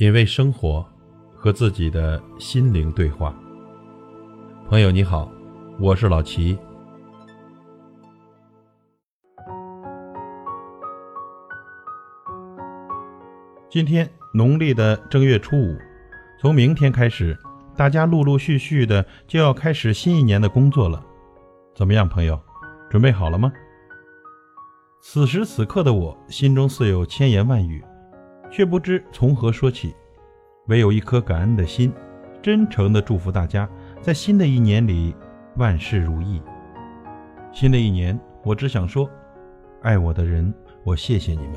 品味生活，和自己的心灵对话。朋友你好，我是老齐。今天农历的正月初五，从明天开始，大家陆陆续续的就要开始新一年的工作了。怎么样，朋友，准备好了吗？此时此刻的我，心中似有千言万语，却不知从何说起，唯有一颗感恩的心，真诚的祝福大家在新的一年里万事如意。新的一年，我只想说，爱我的人，我谢谢你们。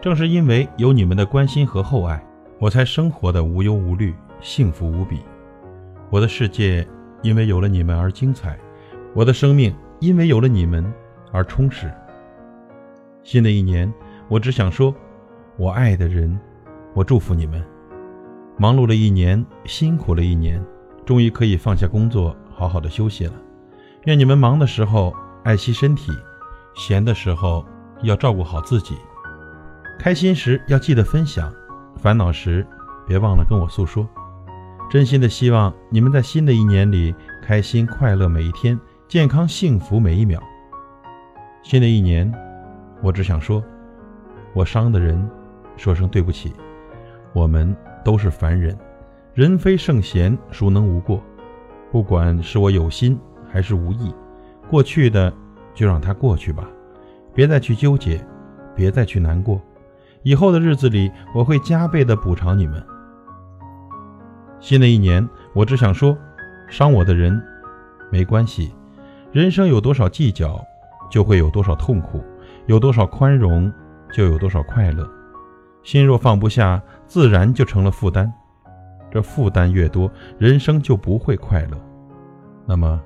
正是因为有你们的关心和厚爱，我才生活的无忧无虑，幸福无比。我的世界因为有了你们而精彩，我的生命因为有了你们。而充实。新的一年，我只想说，我爱的人，我祝福你们。忙碌了一年，辛苦了一年，终于可以放下工作，好好的休息了。愿你们忙的时候爱惜身体，闲的时候要照顾好自己。开心时要记得分享，烦恼时别忘了跟我诉说。真心的希望你们在新的一年里开心快乐每一天，健康幸福每一秒。新的一年，我只想说，我伤的人，说声对不起。我们都是凡人，人非圣贤，孰能无过？不管是我有心还是无意，过去的就让它过去吧，别再去纠结，别再去难过。以后的日子里，我会加倍的补偿你们。新的一年，我只想说，伤我的人，没关系。人生有多少计较？就会有多少痛苦，有多少宽容，就有多少快乐。心若放不下，自然就成了负担。这负担越多，人生就不会快乐。那么，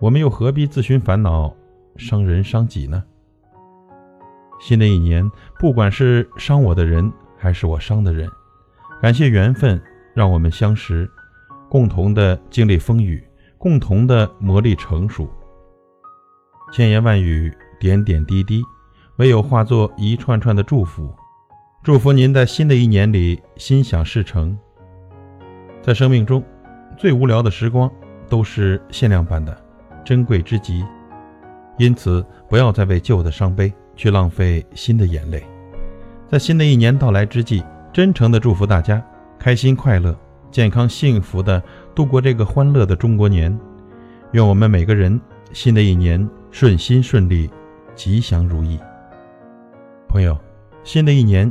我们又何必自寻烦恼，伤人伤己呢？新的一年，不管是伤我的人，还是我伤的人，感谢缘分让我们相识，共同的经历风雨，共同的磨砺成熟。千言万语，点点滴滴，唯有化作一串串的祝福。祝福您在新的一年里心想事成。在生命中，最无聊的时光都是限量版的，珍贵之极。因此，不要再为旧的伤悲去浪费新的眼泪。在新的一年到来之际，真诚的祝福大家开心快乐、健康幸福的度过这个欢乐的中国年。愿我们每个人新的一年。顺心顺利，吉祥如意。朋友，新的一年